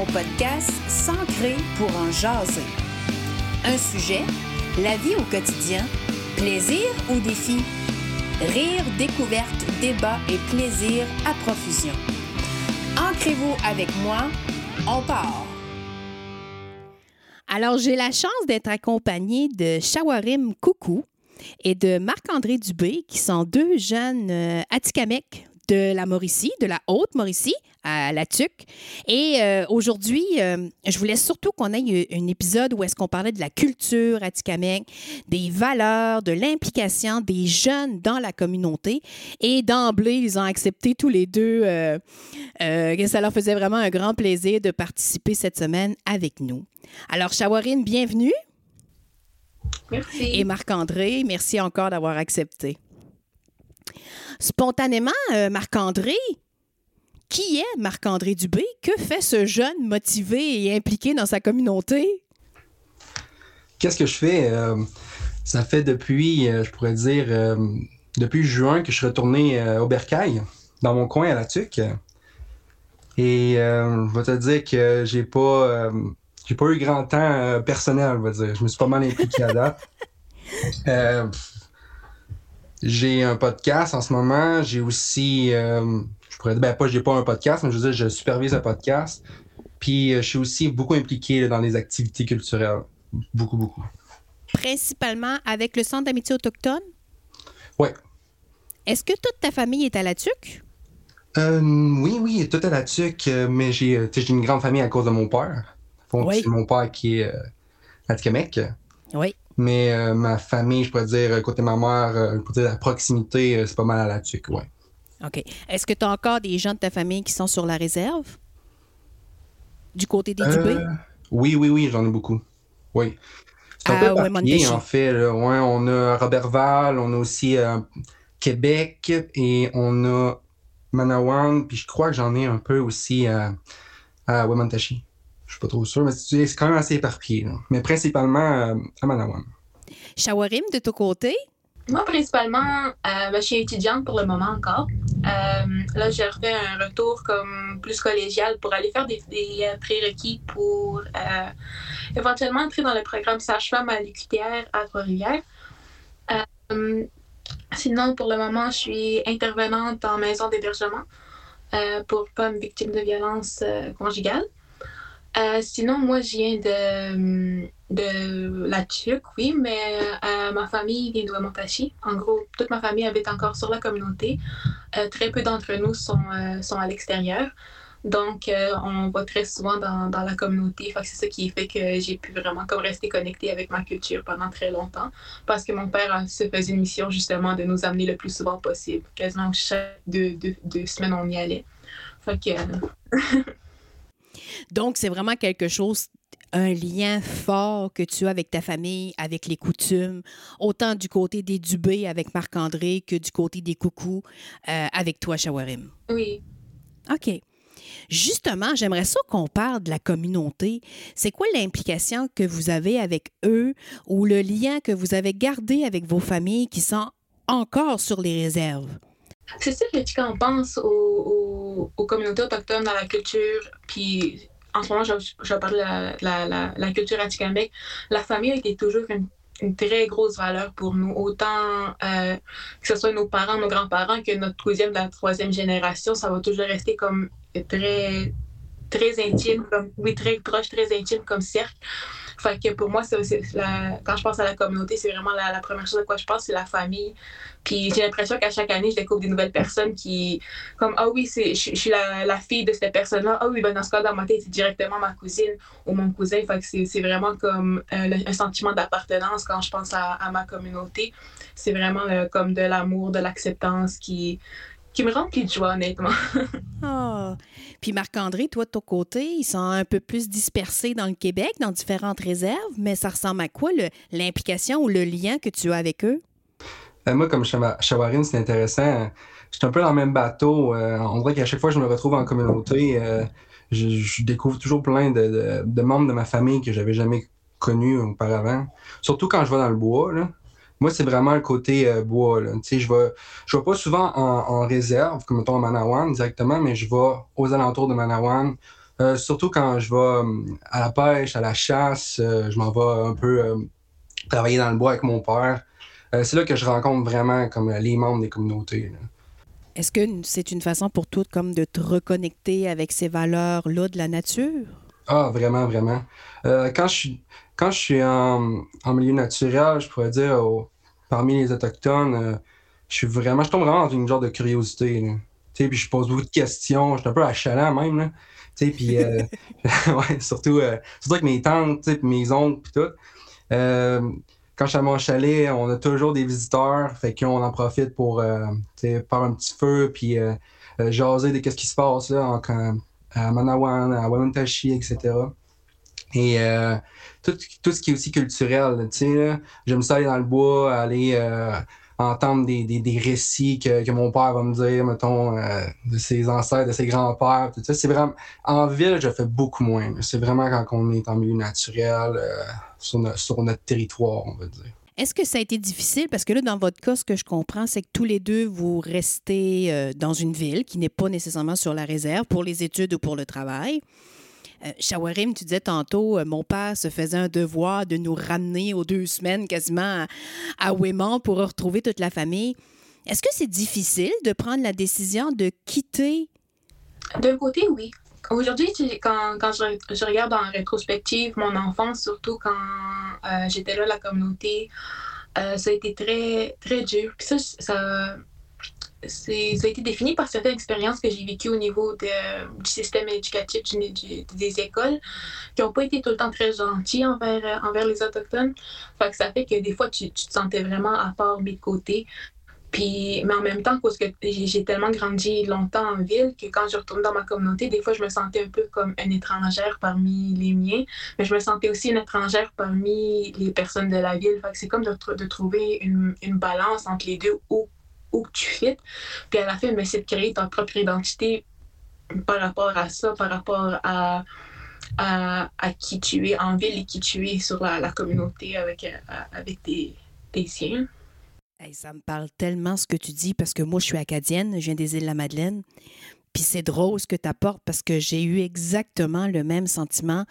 mon podcast S'ancrer pour en jaser. Un sujet, la vie au quotidien, plaisir ou défi, rire, découverte, débat et plaisir à profusion. Ancrez-vous avec moi, on part. Alors, j'ai la chance d'être accompagnée de Shawarim Coucou et de Marc-André Dubé, qui sont deux jeunes euh, de la Mauricie, de la Haute-Mauricie à la TUC. Et euh, aujourd'hui, euh, je voulais surtout qu'on ait un épisode où est-ce qu'on parlait de la culture atikamekw, des valeurs, de l'implication des jeunes dans la communauté. Et d'emblée, ils ont accepté tous les deux euh, que ça leur faisait vraiment un grand plaisir de participer cette semaine avec nous. Alors, Shawarine, bienvenue. Merci. Et Marc-André, merci encore d'avoir accepté. Spontanément, euh, Marc-André, qui est Marc-André Dubé? Que fait ce jeune motivé et impliqué dans sa communauté? Qu'est-ce que je fais? Euh, ça fait depuis, euh, je pourrais dire, depuis juin que je suis retourné au Bercail, dans mon coin à la TUC. Et je vais te dire que j'ai pas, j'ai pas eu grand temps personnel, je vais dire. Je me suis pas mal impliqué à date. J'ai un podcast en ce moment. J'ai aussi, euh, je pourrais dire, ben pas, j'ai pas un podcast, mais je veux dire, je supervise un podcast. Puis euh, je suis aussi beaucoup impliqué dans les activités culturelles. Beaucoup, beaucoup. Principalement avec le Centre d'amitié autochtone? Oui. Est-ce que toute ta famille est à la TUC? Euh, oui, oui, toute à la TUC, mais j'ai une grande famille à cause de mon père. oui. C'est mon père qui est à Québec. Oui. Mais euh, ma famille, je pourrais dire, côté ma mère, euh, je pourrais dire la proximité, euh, c'est pas mal à la tuque, ouais. OK. Est-ce que tu as encore des gens de ta famille qui sont sur la réserve? Du côté des Dubé? Oui, oui, oui, j'en ai beaucoup. Oui. C'est un ah, peu en fait. Ouais, on a Robertval, on a aussi Québec et on a Manawan, puis je crois que j'en ai un peu aussi à, à je suis pas trop sûr, mais c'est quand même assez éparpillé. Mais principalement euh, à Manawan. Shawarim, de ton côté? Moi, principalement, euh, ben, je suis étudiante pour le moment encore. Euh, là, j'ai refait un retour comme plus collégial pour aller faire des, prérequis pour éventuellement entrer dans le programme sage-femme à l'UQTR à Trois-Rivières. sinon, pour le moment, je suis intervenante en maison d'hébergement pour femmes victimes de violences conjugales. Euh, sinon, moi, je viens de, de la TUC, oui, mais euh, ma famille vient de Wamontachi. En gros, toute ma famille habite encore sur la communauté. Euh, très peu d'entre nous sont, sont à l'extérieur. Donc, on va très souvent dans, dans la communauté. c'est ça qui fait que j'ai pu vraiment comme rester connectée avec ma culture pendant très longtemps. Parce que mon père se faisait une mission justement de nous amener le plus souvent possible. Quasiment chaque deux, deux, deux semaines, on y allait. Fait. Donc, c'est vraiment quelque chose un lien fort que tu as avec ta famille, avec les coutumes, autant du côté des Dubé avec Marc-André que du côté des Coucous euh, avec toi, Shawarim. Oui. OK. Justement, j'aimerais ça qu'on parle de la communauté. C'est quoi l'implication que vous avez avec eux ou le lien que vous avez gardé avec vos familles qui sont encore sur les réserves? C'est sûr que quand on pense aux, aux, communautés autochtones dans la culture, puis en ce moment, je, je parle de la, la, la, culture atikamekw, la famille a été toujours une, très grosse valeur pour nous, autant euh, que ce soit nos parents, nos grands-parents, que notre deuxième, la troisième génération, ça va toujours rester comme très, très intime, comme, oui, très proche, très intime comme cercle. Fait que pour moi, c'est quand je pense à la communauté, c'est vraiment la, première chose à quoi je pense, c'est la famille. Puis j'ai l'impression qu'à chaque année, je découvre des nouvelles personnes qui, comme, ah oui, je, je suis la, la, fille de cette personne-là. Ah oui, ben dans ce cas, dans ma tête, c'est directement ma cousine ou mon cousin. Fait que c'est vraiment comme euh, un sentiment d'appartenance quand je pense à, à ma communauté. C'est vraiment comme de l'amour, de l'acceptance qui, qui me remplit de joie, honnêtement. oh. Puis Marc-André, toi, de ton côté, ils sont un peu plus dispersés dans le Québec, dans différentes réserves, mais ça ressemble à quoi l'implication ou le lien que tu as avec eux? Euh, moi, comme Chawarine, c'est intéressant. Je suis un peu dans le même bateau. Euh, on dirait qu'à chaque fois que je me retrouve en communauté, euh, je, découvre toujours plein de, de, membres de ma famille que j'avais jamais connus auparavant. Surtout quand je vais dans le bois. Là. Moi, c'est vraiment le côté euh, bois. Là. Je vais, je vais pas souvent en, réserve, comme mettons à Manawan directement, mais je vais aux alentours de Manawan, Euh, surtout quand je vais à la pêche, à la chasse, je m'en vais un peu travailler dans le bois avec mon père. c'est là que je rencontre vraiment comme les membres des communautés. Est-ce que c'est une façon pour toi comme de te reconnecter avec ces valeurs-là de la nature? Ah, vraiment, vraiment. quand je suis quand je suis en, milieu naturel, je pourrais dire, parmi les Autochtones, je suis vraiment, je tombe vraiment dans une genre de curiosité. Puis je pose beaucoup de questions, je suis un peu achalant même. Là. Puis, euh, surtout, euh, surtout avec mes tantes, mes oncles, puis tout. Euh, quand je suis à mon chalet, on a toujours des visiteurs, fait qu'on en profite pour faire un petit feu, puis jaser de ce qui se passe là, en, à Manawan, à Wamantashi, etc. Et tout, tout, ce qui est aussi culturel, tu sais, j'aime ça aller dans le bois, aller entendre des, des, récits que, que, mon père va me dire, mettons, euh, de ses ancêtres, de ses grands-pères, tout ça. C'est vraiment... En ville, je fais beaucoup moins. C'est vraiment quand on est en milieu naturel, euh, sur, sur notre territoire, on va dire. Est-ce que ça a été difficile? Parce que là, dans votre cas, ce que je comprends, c'est que tous les deux, vous restez euh, dans une ville qui n'est pas nécessairement sur la réserve pour les études ou pour le travail. Euh, Shawarim, tu disais tantôt, euh, mon père se faisait un devoir de nous ramener aux deux semaines quasiment à, à pour retrouver toute la famille. Est-ce que c'est difficile de prendre la décision de quitter? D'un côté, oui. Aujourd'hui, quand, quand je, regarde en rétrospective mon enfance, surtout quand euh, j'étais là, la communauté, ça a été très, très dur. Ça, ça a été défini par certaines expériences que j'ai vécues au niveau du système éducatif des écoles, qui n'ont pas été tout le temps très gentils envers, euh, envers les Autochtones. Fait ça fait que des fois, tu, tu te sentais vraiment à part mes côtés. Puis, mais en même temps, parce que j'ai tellement grandi longtemps en ville que quand je retourne dans ma communauté, des fois, je me sentais un peu comme une étrangère parmi les miens, mais je me sentais aussi une étrangère parmi les personnes de la ville. C'est comme de, de trouver une, une, balance entre les deux où tu fais. Puis à la fin, ben, c'est de créer ta propre identité par rapport à ça, par rapport à, à, qui tu es en ville et qui tu es sur la, communauté avec, euh, avec tes, tes siens. ça me parle tellement ce que tu dis parce que moi, je suis acadienne, je viens des îles de la Madeleine. Puis c'est drôle ce que tu apportes parce que j'ai eu exactement le même sentiment.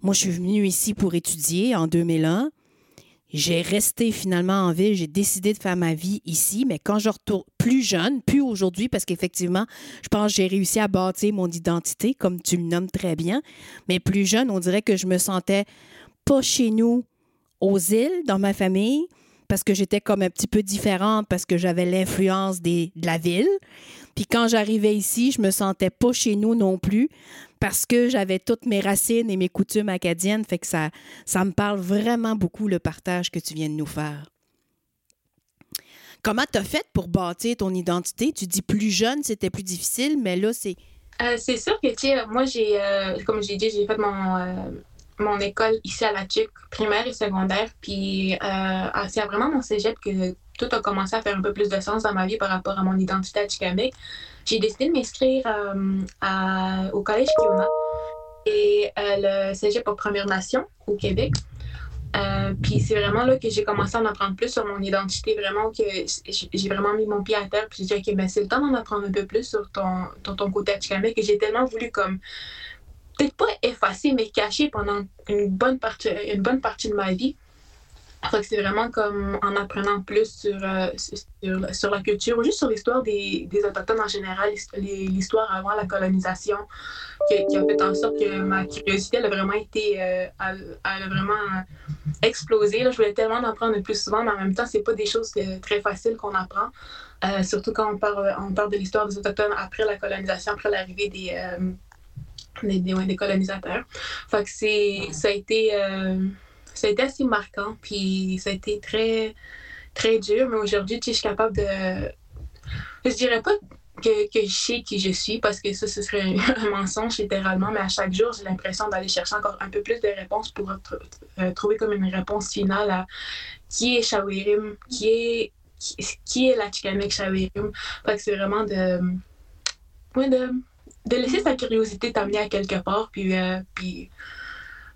Moi, je suis venue ici pour étudier en 2001. J'ai resté finalement en ville, j'ai décidé de faire ma vie ici, mais quand je retourne plus jeune, plus aujourd'hui, parce qu'effectivement, je pense que j'ai réussi à bâtir mon identité, comme tu le nommes très bien, mais plus jeune, on dirait que je me sentais pas chez nous aux îles, dans ma famille, parce que j'étais comme un petit peu différente, parce que j'avais l'influence de la ville. Puis quand j'arrivais ici, je me sentais pas chez nous non plus parce que j'avais toutes mes racines et mes coutumes acadiennes. Fait que ça, ça me parle vraiment beaucoup le partage que tu viens de nous faire. Comment tu as fait pour bâtir ton identité? Tu dis plus jeune, c'était plus difficile, mais là, c'est. Euh, c'est sûr que, tu sais, moi, j'ai, euh, comme j'ai dit, j'ai fait mon, euh, mon école ici à la TUC, primaire et secondaire. Puis c'est vraiment mon cégep que tout a commencé à faire un peu plus de sens dans ma vie par rapport à mon identité à Tikamek. J'ai décidé de m'inscrire euh, au Collège Kiona et euh, le cégep aux Premières Nations au Québec. Euh, puis c'est vraiment là que j'ai commencé à en apprendre plus sur mon identité, vraiment que j'ai vraiment mis mon pied à terre. Puis j'ai dit, OK, ben c'est le temps d'en apprendre un peu plus sur ton, ton, ton côté que j'ai tellement voulu comme peut-être pas effacer, mais cacher pendant une bonne partie, une bonne partie de ma vie c'est vraiment comme en apprenant plus sur, euh, sur, la culture, ou juste sur l'histoire des, des, Autochtones en général, l'histoire avant la colonisation, qui, a fait en sorte que ma curiosité a vraiment été, euh, elle, a vraiment explosé. Là. Je voulais tellement en apprendre plus souvent, mais en même temps, c'est pas des choses très faciles qu'on apprend. Euh, surtout quand on parle, on parle de l'histoire des Autochtones après la colonisation, après l'arrivée des, des, des, colonisateurs. Fait que c'est, ça a été ça a été assez marquant, puis ça a été très, très dur, mais aujourd'hui, je suis capable de. Je dirais pas que, que, je sais qui je suis, parce que ça, ce serait un mensonge littéralement, mais à chaque jour, j'ai l'impression d'aller chercher encore un peu plus de réponses pour euh, trouver comme une réponse finale à qui est Shawirim, qui est, qui, est la Chikamek Shawirim. Fait que c'est vraiment de, ouais, de, laisser sa curiosité t'amener à quelque part, puis, euh, puis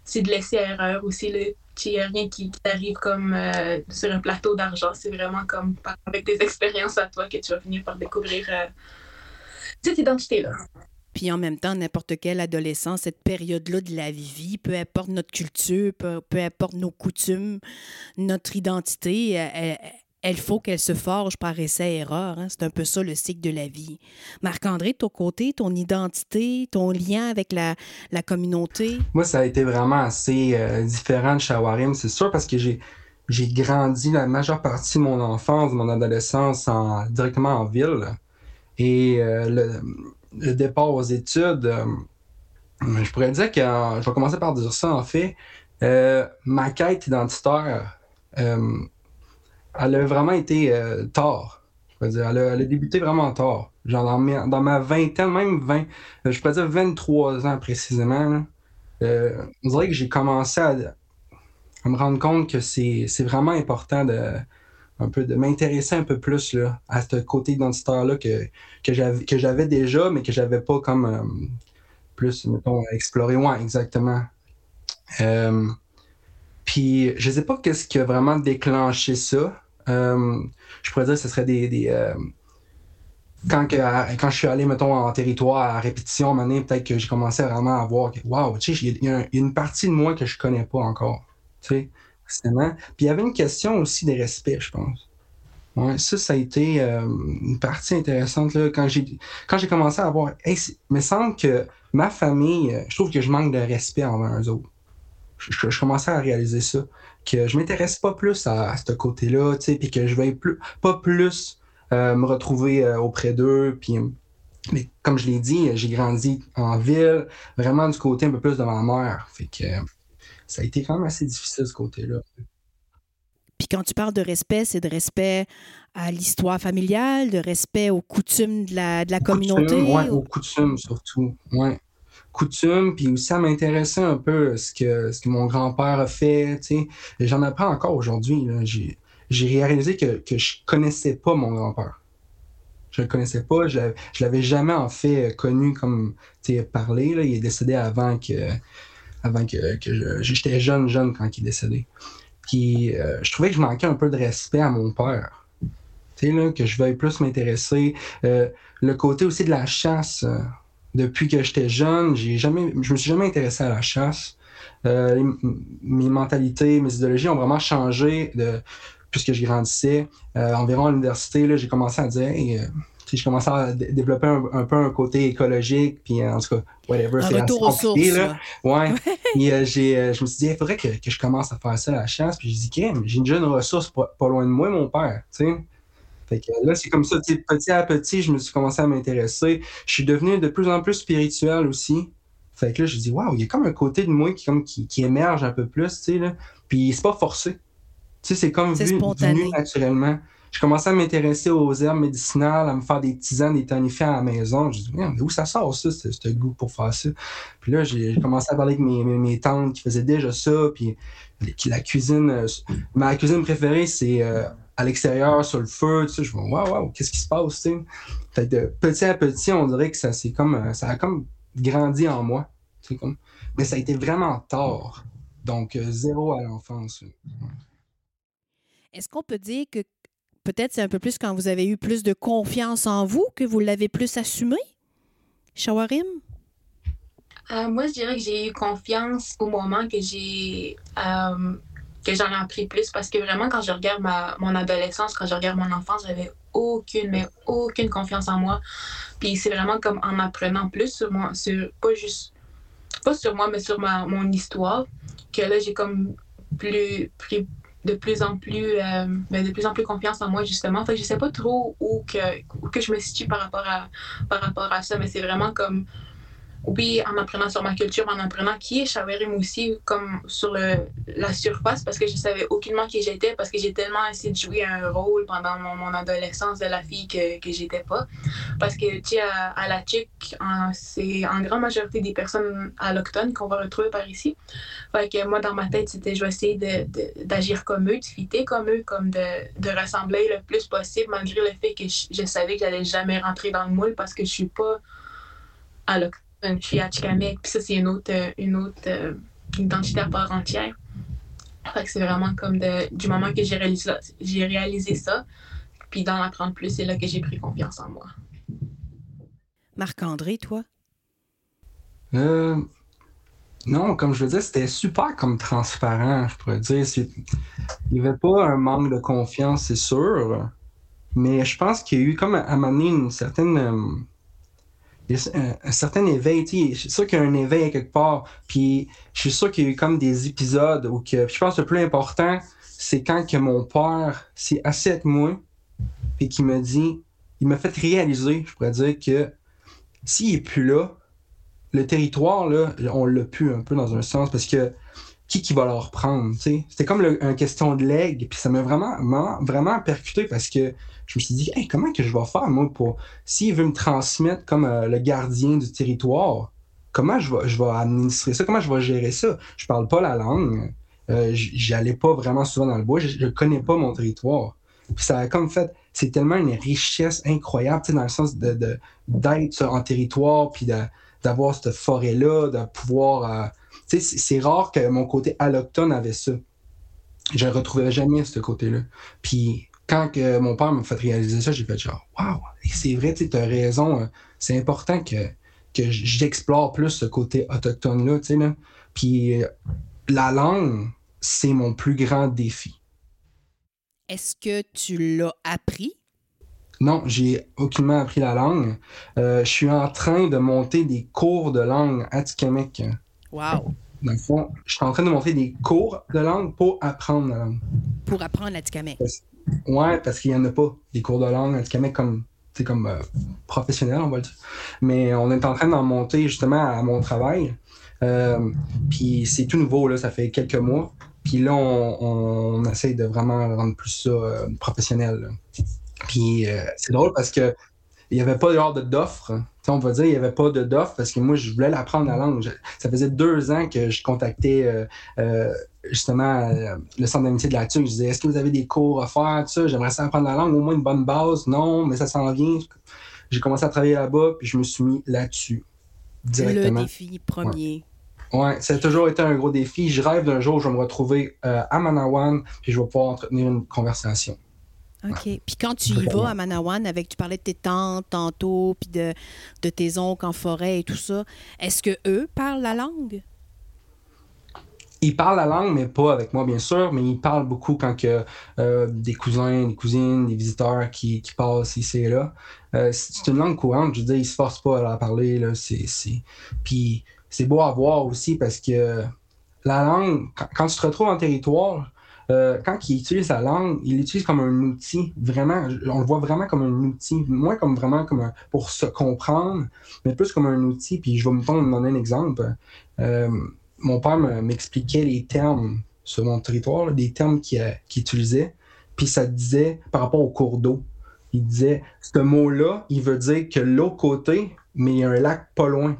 c'est de laisser erreur aussi. le il n'y a rien qui, t'arrive comme euh, sur un plateau d'argent. C'est vraiment comme avec des expériences à toi que tu vas finir par découvrir euh, cette identité-là. Puis en même temps, n'importe quel adolescent, cette période-là de la vie, peu importe notre culture, peu, importe nos coutumes, notre identité, elle, faut qu'elle se forge par essai-erreur. Hein. C'est un peu ça le cycle de la vie. Marc-André, de ton côté, ton identité, ton lien avec la, communauté? Moi, ça a été vraiment assez euh, différent de Shawarim, c'est sûr, parce que j'ai j'ai grandi la majeure partie de mon enfance, de mon adolescence en, directement en ville. Et euh, le, départ aux études, euh, je pourrais dire que, je vais commencer par dire ça en fait, ma quête identitaire, elle a vraiment été tard. Je elle a, débuté vraiment tard. Genre dans, ma vingtaine, même 20, je pourrais dire 23 ans précisément. on dirait que j'ai commencé à, me rendre compte que c'est vraiment important de un peu de m'intéresser un peu plus là, à ce côté identitaire-là que, que j'avais déjà, mais que j'avais pas comme euh, plus, mettons, exploré. Ouais, exactement. Euh, puis je sais pas qu'est-ce qui a vraiment déclenché ça. Euh, je pourrais dire que ce serait des. quand, quand je suis allé, mettons, en territoire à répétition, à peut-être que j'ai commencé vraiment à voir que, waouh, tu sais, il y, a une partie de moi que je connais pas encore. Puis il y avait une question aussi des respects, je pense. Ouais, ça, ça a été euh, une partie intéressante là, quand j'ai quand j'ai commencé à avoir. il me semble que ma famille, euh, je trouve que je manque de respect envers eux autres. Je, commençais à réaliser ça. Que je m'intéresse pas plus à, ce côté-là, tu sais, puis que je vais plus, pas plus euh, me retrouver auprès d'eux. Puis, mais comme je l'ai dit, j'ai grandi en ville, vraiment du côté un peu plus de ma mère. Fait que ça a été quand même assez difficile ce côté-là. Puis quand tu parles de respect, c'est de respect à l'histoire familiale, de respect aux coutumes de la, de la communauté? Oui, aux coutumes surtout. Ouais. Puis aussi ça m'intéressait un peu ce que, ce que mon grand-père a fait. J'en apprends encore aujourd'hui. J'ai, réalisé que, que je connaissais pas mon grand-père. Je le connaissais pas, je l'avais jamais en fait connu comme parler. Là. Il est décédé avant que avant que, que j'étais jeune, jeune quand il est décédé. Puis euh, je trouvais que je manquais un peu de respect à mon père. Là, que je veuille plus m'intéresser. Euh, le côté aussi de la chasse. Euh, depuis que j'étais jeune, j'ai jamais, je me suis jamais intéressé à la chasse. mes mentalités, mes idéologies ont vraiment changé de, puisque je grandissais. environ à l'université, j'ai commencé à dire je commençais à développer un, peu un côté écologique, puis en tout cas, whatever, c'est assez compliqué, là. Ouais. euh, j'ai, euh, je me suis dit, il faudrait que, que, je commence à faire ça à la chasse, puis j'ai dit, j'ai une jeune ressource pas, loin de moi, mon père, tu sais. Fait que là, c'est comme ça, petit à petit, je me suis commencé à m'intéresser. Je suis devenu de plus en plus spirituel aussi. Fait que là, je dis, waouh, il y a comme un côté de moi qui, comme, qui, qui émerge un peu plus, tu sais, là. Puis c'est pas forcé. Tu sais, c'est comme vu, venu naturellement je commençais à m'intéresser aux herbes médicinales, à me faire des tisanes, des tonifiants à la maison. Je dis, mais où ça sort ça, ce goût pour faire ça? Puis là, j'ai commencé à parler avec mes, mes, tantes qui faisaient déjà ça. Puis la cuisine, euh, ma cuisine préférée, c'est euh, à l'extérieur, sur le feu. Tu sais, je me dis, waouh, waouh, qu'est-ce qui se passe? Tu Fait de petit à petit, on dirait que ça, comme, euh, ça a comme grandi en moi. comme... Mais ça a été vraiment tard. Donc, zéro à l'enfance. Est-ce qu'on peut dire que peut-être c'est un peu plus quand vous avez eu plus de confiance en vous que vous l'avez plus assumé? Shawarim? Euh, moi, je dirais que j'ai eu confiance au moment que j'ai euh, que j'en ai appris plus parce que vraiment, quand je regarde ma, mon adolescence, quand je regarde mon enfance, j'avais aucune, mais aucune confiance en moi. Puis c'est vraiment comme en apprenant plus sur moi, sur pas juste, pas sur moi, mais sur ma, mon histoire, que là, j'ai comme plus pris de plus en plus, euh, ben, de plus en plus confiance en moi, justement. Fait que je sais pas trop où que, où que je me situe par rapport à, par rapport à ça, mais c'est vraiment comme oui, en apprenant sur ma culture, en apprenant qui est Shawerim aussi, comme sur le, la surface, parce que je savais aucunement qui j'étais, parce que j'ai tellement essayé de jouer un rôle pendant mon, adolescence de la fille que, que j'étais pas. Parce que, tu sais, à, la Tchèque, c'est en grande majorité des personnes allochtones qu'on va retrouver par ici. Fait que moi, dans ma tête, c'était je vais essayer d'agir comme eux, de fitter comme eux, comme de, de, ressembler le plus possible, malgré le fait que je, savais que j'allais jamais rentrer dans le moule parce que je suis pas allochtone je suis Atchikamek, puis ça, c'est une autre, euh, une autre euh, identité à part entière. Fait que c'est vraiment comme de, du moment que j'ai réalisé, j'ai réalisé ça, puis d'en apprendre plus, c'est là que j'ai pris confiance en moi. Marc-André, toi? Euh, non, comme je veux dire, c'était super comme transparent, je pourrais dire. Il n'y avait pas un manque de confiance, c'est sûr. Mais je pense qu'il y a eu comme à un une certaine. Euh, un, certain éveil. Je suis sûr qu'il y a un éveil quelque part. Puis je suis sûr qu'il y a eu comme des épisodes où que. je pense que le plus important, c'est quand que mon père s'est assis avec moi et qui me dit. Il m'a fait réaliser, je pourrais dire, que s'il n'est plus là, le territoire, là, on l'a pu un peu dans un sens parce que qui qui va le reprendre, C'était comme une question de leg, puis ça m'a vraiment, vraiment, percuté parce que je me suis dit, comment que je vais faire, moi, pour. S'il veut me transmettre comme euh, le gardien du territoire, comment je vais, je vais administrer ça, comment je vais gérer ça? Je parle pas la langue, euh, j'allais pas vraiment souvent dans le bois, je, ne connais pas mon territoire. Puis ça a comme fait, c'est tellement une richesse incroyable, dans le sens de, d'être en territoire, puis d'avoir cette forêt-là, de pouvoir. Euh, tu sais, c'est rare que mon côté alloctone avait ça. Je ne retrouvais jamais ce côté-là. Puis quand que mon père m'a fait réaliser ça, j'ai fait genre, waouh, c'est vrai, tu as raison. Euh, c'est important que, que j'explore plus ce côté autochtone-là, tu sais. Là. Puis euh, la langue, c'est mon plus grand défi. Est-ce que tu l'as appris? Non, j'ai aucunement appris la langue. Euh, je suis en train de monter des cours de langue Atikamek. Wow! Dans le fond, je suis en train de monter des cours de langue pour apprendre la langue. Pour apprendre l'Atikamek? Ouais, parce qu'il n'y en a pas des cours de langue Atikamek comme, comme euh, professionnel, on va le dire. Mais on est en train d'en monter justement à mon travail. Euh, puis c'est tout nouveau, là, ça fait quelques mois. Puis là, on, on, essaye de vraiment rendre plus ça professionnel. Puis euh, c'est drôle parce que il n'y avait pas d'offre. On va dire il n'y avait pas d'offre parce que moi, je voulais l'apprendre la langue. ça faisait deux ans que je contactais euh, euh, justement le centre d'amitié de la TUC. Je disais Est-ce que vous avez des cours à faire J'aimerais ça apprendre la langue, au moins une bonne base. Non, mais ça s'en vient. J'ai commencé à travailler là-bas, puis je me suis mis là-dessus directement. Le défi premier. Ouais. ça a toujours été un gros défi. Je rêve d'un jour où je vais me retrouver à Manawan, puis je vais pouvoir entretenir une conversation. OK. Puis quand tu y vas à Manawan, avec, tu parlais de tes tantes tantôt, puis de, de tes oncles en forêt et tout ça, est-ce que eux parlent la langue? Ils parlent la langue, mais pas avec moi, bien sûr, mais ils parlent beaucoup quand que, euh, des cousins, des cousines, des visiteurs qui, qui passent ici et là. Euh, c'est une langue courante, je veux dire, ils se forcent pas à la parler. Là, c'est, Puis c'est beau à voir aussi parce que la langue, quand tu te retrouves en territoire, euh, quand il utilise la langue, il l'utilise comme un outil, vraiment, on le voit vraiment comme un outil, moins comme vraiment comme pour se comprendre, mais plus comme un outil. Puis je vais me donner un exemple. Euh, mon père m'expliquait les termes sur mon territoire, des termes qu'il utilisait, puis ça disait par rapport au cours d'eau. Il disait, ce mot-là, il veut dire que l'autre côté, mais il y a un lac pas loin.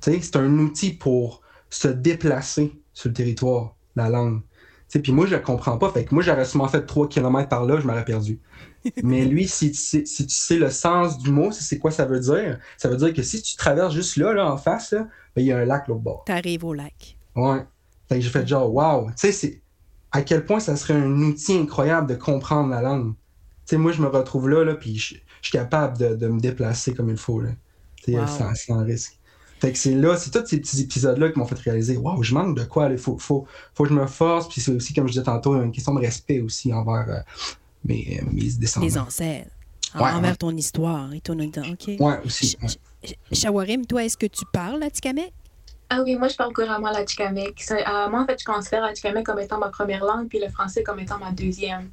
C'est un outil pour se déplacer sur le territoire la langue. Puis moi, je ne comprends pas. Fait que moi, j'aurais sûrement fait 3 km par là, je m'aurais perdu. Mais lui, si tu, sais, si tu sais le sens du mot, c'est quoi ça veut dire, ça veut dire que si tu traverses juste là, là en face, ben, il y a un lac l'autre bord. Tu arrives au lac. Ouais. Fait que j'ai fait genre, wow. Tu sais, à quel point ça serait un outil incroyable de comprendre la langue. Tu sais, moi, je me retrouve là, là puis je, suis capable de, me déplacer comme il faut, là. sans risque. Fait que c'est là, c'est tous ces petits épisodes-là qui m'ont fait réaliser, waouh, je manque de quoi, il faut, faut, faut que je me force. Puis c'est aussi, comme je disais tantôt, une question de respect aussi envers euh, mes, mes descendants. Les ancêtres. envers ton histoire et ton OK. Ouais, aussi. Shawarim, toi, est-ce que tu parles à Tikamek? Ah oui, moi, je parle couramment l'Atikamek. Euh, moi, en fait, je considère l'Atikamek comme étant ma première langue, puis le français comme étant ma deuxième.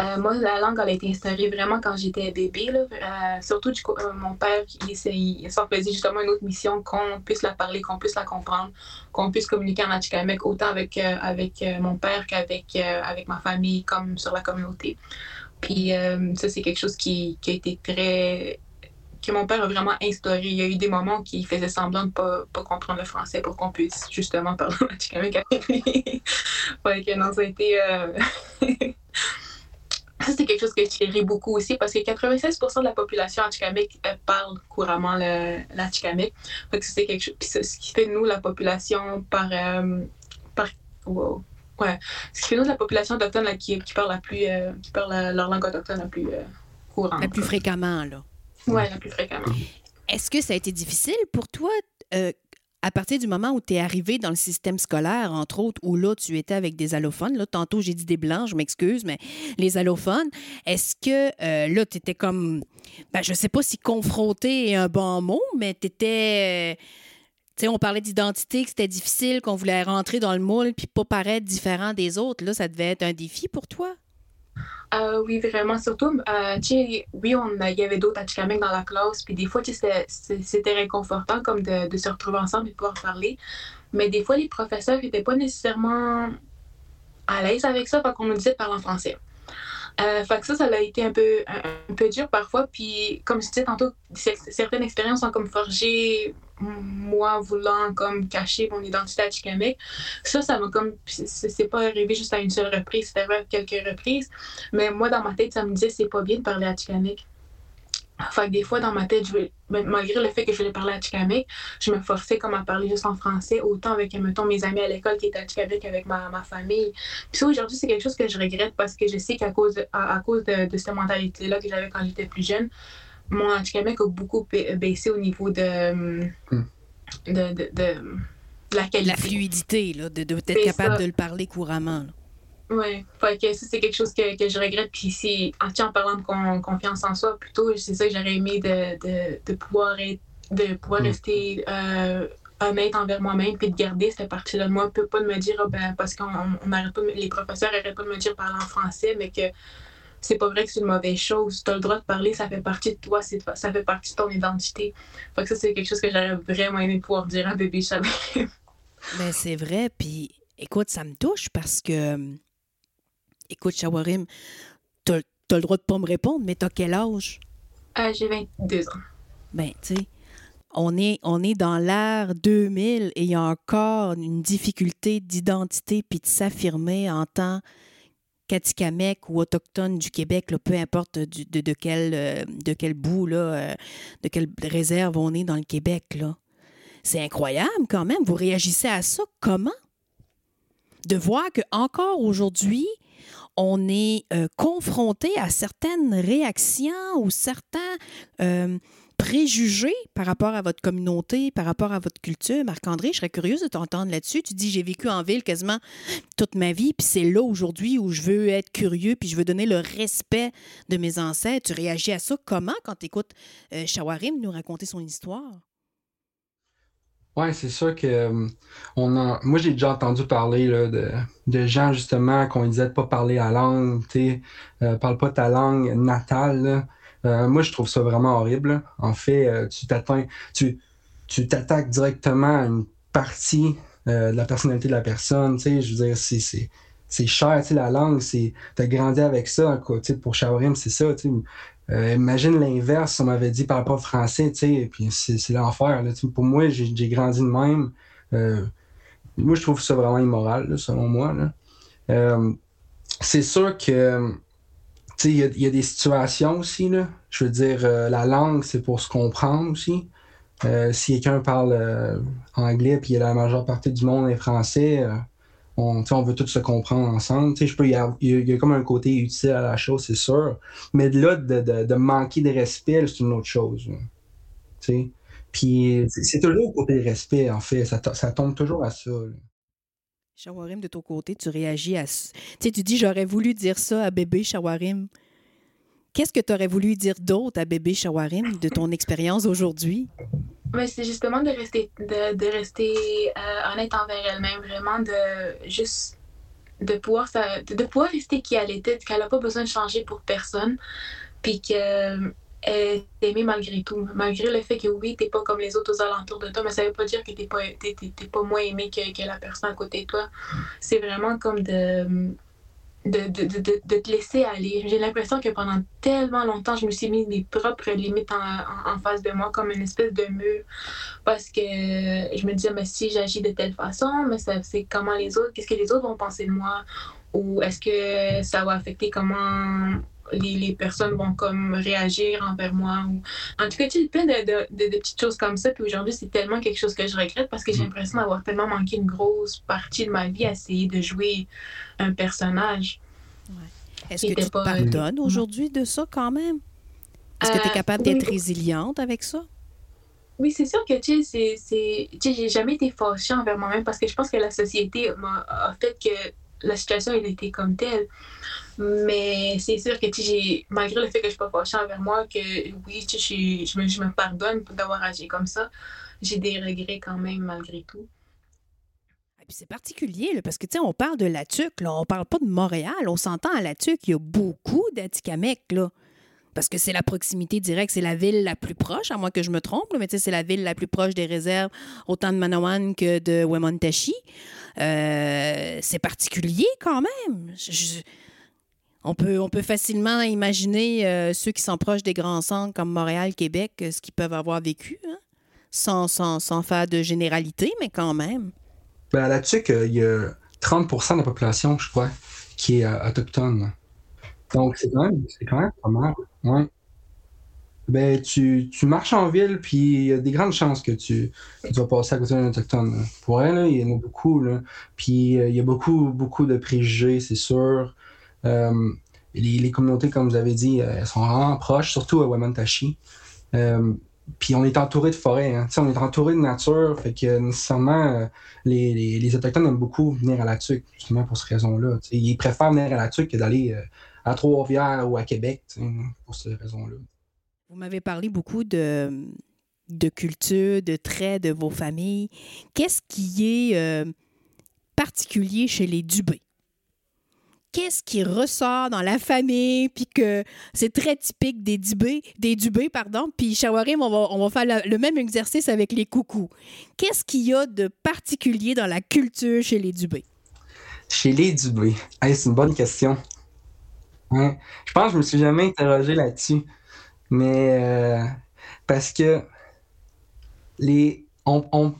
Euh, moi, la langue, elle a été instaurée vraiment quand j'étais bébé. Là. Euh, surtout, coup, mon père, il, il faisait justement une autre mission, qu'on puisse la parler, qu'on puisse la comprendre, qu'on puisse communiquer en Atikamek, autant avec, avec mon père qu'avec avec ma famille, comme sur la communauté. Puis ça, c'est quelque chose qui, qui a été très que mon père a vraiment instauré. Il y a eu des moments il faisait semblant de ne pas, comprendre le français pour qu'on puisse justement parler en Atikamek avec lui. que non, ça a été. Euh... c'est quelque chose que je dirais beaucoup aussi parce que 96% de la population Atikamek euh, parle couramment l'Atikamek. c'est quelque chose. Puis ce qui fait nous la population par. Euh, par wow. Ouais. Ce qui fait nous la population autochtone là, qui, qui, parle la plus. Euh, qui parle leur langue autochtone la plus courante. La plus fréquemment, là. Oui, la plus fréquemment. Est-ce que ça a été difficile pour toi euh, à partir du moment où tu es arrivé dans le système scolaire, entre autres, où là, tu étais avec des allophones, là, tantôt j'ai dit des blancs, je m'excuse, mais les allophones, est-ce que euh, là, tu étais comme, ben, je sais pas si confronté est un bon mot, mais tu étais. Euh, tu sais, on parlait d'identité, que c'était difficile, qu'on voulait rentrer dans le moule puis pas paraître différent des autres. Là, ça devait être un défi pour toi? Euh, oui, vraiment. Surtout, euh, oui, il y avait d'autres Atikamekw dans la classe, puis des fois, c'était réconfortant comme de, se retrouver ensemble et pouvoir parler. Mais des fois, les professeurs n'étaient pas nécessairement à l'aise avec ça, parce qu'on nous disait de parler en français. Euh, fait que ça, ça a été un peu, un, peu dur parfois. Puis, comme je disais tantôt, certaines expériences ont comme forgé moi voulant comme cacher mon identité à Chikamek. Ça, ça m'a comme. C'est pas arrivé juste à une seule reprise, c'était à quelques reprises. Mais moi, dans ma tête, ça me disait c'est pas bien de parler à Chikamek. Fait que des fois, dans ma tête, je malgré le fait que je voulais parler à Tikamek, je me forçais comme à parler juste en français, autant avec, mettons, mes amis à l'école qui étaient à Tikamek avec ma, ma famille. Puis ça, aujourd'hui, c'est quelque chose que je regrette parce que je sais qu'à cause, à, cause de, de cette mentalité-là que j'avais quand j'étais plus jeune, mon Atikamek a beaucoup baissé au niveau de, hmm. de, de, de, la qualité. La fluidité, là, de, de être capable de le parler couramment. Oui, que ça, c'est quelque chose que, que je regrette. Puis c'est en, parlant de confiance en soi, plutôt, c'est ça que j'aurais aimé de, de, de, pouvoir être, de pouvoir mm. rester euh, honnête envers moi-même, puis de garder cette partie-là de moi. Peut pas de me dire, ah, ben, parce qu'on on pas, les professeurs n'arrêtent pas de me dire parler en français, mais que c'est pas vrai que c'est une mauvaise chose. Tu as le droit de parler, ça fait partie de toi, ça fait partie de ton identité. Fait que ça, c'est quelque chose que j'aurais vraiment aimé pouvoir dire à bébé Chalet. ben, c'est vrai, puis écoute, ça me touche parce que Écoute, Shawarim, t'as as le droit de pas me répondre, mais t'as quel âge? Euh, J'ai 22 ans. Ben, tu sais, on est, on est dans l'ère 2000 et il y a encore une difficulté d'identité puis de s'affirmer en tant qu'Atikamekw ou autochtone du Québec, peu importe de, quel, euh, de quel bout, là, euh, de quelle réserve on est dans le Québec. C'est incroyable quand même. Vous réagissez à ça comment? De voir qu'encore aujourd'hui, on est euh, confronté à certaines réactions ou certains préjugés par rapport à votre communauté, par rapport à votre culture. Marc-André, je serais curieuse de t'entendre là-dessus. Tu dis, j'ai vécu en ville quasiment toute ma vie, puis c'est là aujourd'hui où je veux être curieux, puis je veux donner le respect de mes ancêtres. Tu réagis à ça comment quand tu écoutes euh, Shawarim nous raconter son histoire? Oui, c'est sûr que euh, on a... moi j'ai déjà entendu parler là, de, de, gens justement qu'on disait de pas parler la langue, tu euh, parle pas ta langue natale. Euh, moi je trouve ça vraiment horrible. En fait, euh, tu t'atteins, tu tu t'attaques directement à une partie de la personnalité de la personne. Tu sais, je veux dire, c'est c'est c'est cher, tu sais, la langue, c'est t'as grandi avec ça, quoi. Tu sais, pour Shaorim, c'est ça. Tu euh, imagine l'inverse, on m'avait dit par rapport au français, tu sais, puis c'est l'enfer. Pour moi, j'ai grandi de même. Euh, moi, je trouve ça vraiment immoral, selon moi. Euh, c'est sûr que, il y, a des situations aussi, là. Je veux dire, la langue, c'est pour se comprendre aussi. si quelqu'un parle anglais, puis la majeure partie du monde est français, on, on veut tous se comprendre ensemble. Je peux, il, y a, comme un côté utile à la chose, c'est sûr. Mais de là, de, de, manquer de respect, c'est une autre chose. Puis c'est toujours au côté respect, en fait. Ça, ça tombe toujours à ça. Shawarim, de ton côté, tu réagis à. Tu sais, tu dis j'aurais voulu dire ça à bébé Shawarim. Qu'est-ce que tu aurais voulu dire d'autre à bébé Shawarim de ton expérience aujourd'hui? Mais c'est justement de rester, de, rester euh, honnête envers elle-même, vraiment de juste de pouvoir, de, pouvoir rester qui elle était, qu'elle n'a pas besoin de changer pour personne, puis qu'elle est aimée malgré tout. Malgré le fait que oui, t'es pas comme les autres aux alentours de toi, mais ça veut pas dire que t'es pas, pas moins aimé que, que, la personne à côté de toi. C'est vraiment comme de de, de, de, de, te laisser aller. J'ai l'impression que pendant tellement longtemps, je me suis mis mes propres limites en, en, face de moi comme une espèce de mur parce que je me disais, mais si j'agis de telle façon, mais c'est comment les autres, qu'est-ce que les autres vont penser de moi? Ou est-ce que ça va affecter comment les, les, personnes vont comme réagir envers moi. Ou... En tout cas, tu plein de, de, de, petites choses comme ça. Puis aujourd'hui, c'est tellement quelque chose que je regrette parce que j'ai mm. l'impression d'avoir tellement manqué une grosse partie de ma vie à essayer de jouer un personnage. Est-ce que tu te pardonnes aujourd'hui de ça quand même? Est-ce que tu es euh, capable d'être résiliente avec ça? Oui, c'est sûr que, tu sais, j'ai jamais été fâchée envers moi-même parce que je pense que la société a fait que la situation, elle était comme telle. Mais c'est sûr que, sais, malgré le fait que je suis pas fâchée envers moi, que oui, tu sais, je, me, je me pardonne d'avoir agi comme ça, j'ai des regrets quand même, malgré tout. c'est particulier, parce que, tu on parle de la TUC, là, on parle pas de Montréal. On s'entend à la TUC, il y a beaucoup d'Atikamekw, là parce que c'est la proximité directe, c'est la ville la plus proche, à moins que je me trompe, mais c'est la ville la plus proche des réserves, autant de Manawan que de Wemontashi. Euh, c'est particulier quand même. on, peut, on peut facilement imaginer euh, ceux qui sont proches des grands centres comme Montréal, Québec, euh, ce qu'ils peuvent avoir vécu, hein, sans, sans, sans, faire de généralité, mais quand même. Ben, Là-dessus, il y a 30% de la population, je crois, qui est autochtone. Donc, c'est quand même, c'est quand même pas mal. Ouais. Ben, tu, tu, marches en ville, puis il y a des grandes chances que tu, tu vas passer à côté d'un autochtone. Pour elle, il y en a beaucoup. Là. Puis euh, il y a beaucoup, beaucoup de préjugés, c'est sûr. Euh, les, les, communautés, comme vous avez dit, euh, elles sont vraiment proches, surtout à Wamantashi. puis on est entouré de forêts, hein. on est entouré de nature, fait que nécessairement, les, les, Autochtones aiment beaucoup venir à la TUC, justement pour cette raison-là. Ils préfèrent venir à la TUC que d'aller à Trois-Rivières ou à Québec, pour ces raisons-là. Vous m'avez parlé beaucoup de, de culture, de traits de vos familles. Qu'est-ce qui est euh, particulier chez les Dubé? Qu'est-ce qui ressort dans la famille, puis que c'est très typique des Dubé, des Dubé, pardon, puis Shawarim, on va, on va faire le même exercice avec les coucous. Qu'est-ce qu'il y a de particulier dans la culture chez les Dubé? Chez les Dubé, c'est une bonne question. Je pense que je me suis jamais interrogé là-dessus. Mais euh, parce que les. On,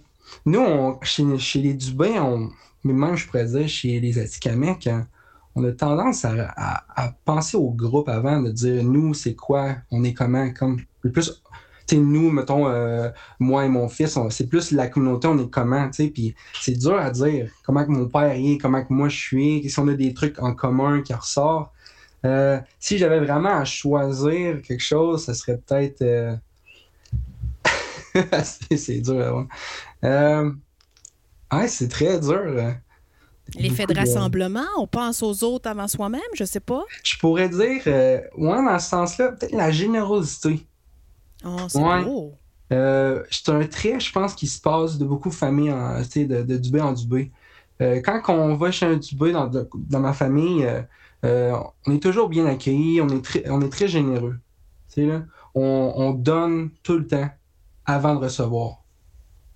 nous, chez, les Dubé, on, mais même je pourrais dire chez les Atikamekw, hein, on a tendance à, penser au groupe avant, de dire nous, c'est quoi, on est comment, comme. Plus, tu nous, mettons, euh, moi et mon fils, c'est plus la communauté, on est comment, tu sais, puis c'est dur à dire comment que mon père est, comment que moi je suis, si on a des trucs en commun qui ressortent. Euh, si j'avais vraiment à choisir quelque chose, ce serait peut-être. Euh, c'est dur. Euh... Ouais, c'est très dur. L'effet de rassemblement, on pense aux autres avant soi-même, je sais pas. Je pourrais dire, ouais, dans ce sens-là, peut-être la générosité. Oh, c'est beau. c'est un trait, je pense, qui se passe de beaucoup de familles, en, de, de Dubé en Dubé. quand on va chez un Dubé dans, dans ma famille, euh, on est toujours bien accueillis, on est très, on est très généreux. Là, on, donne tout le temps avant de recevoir.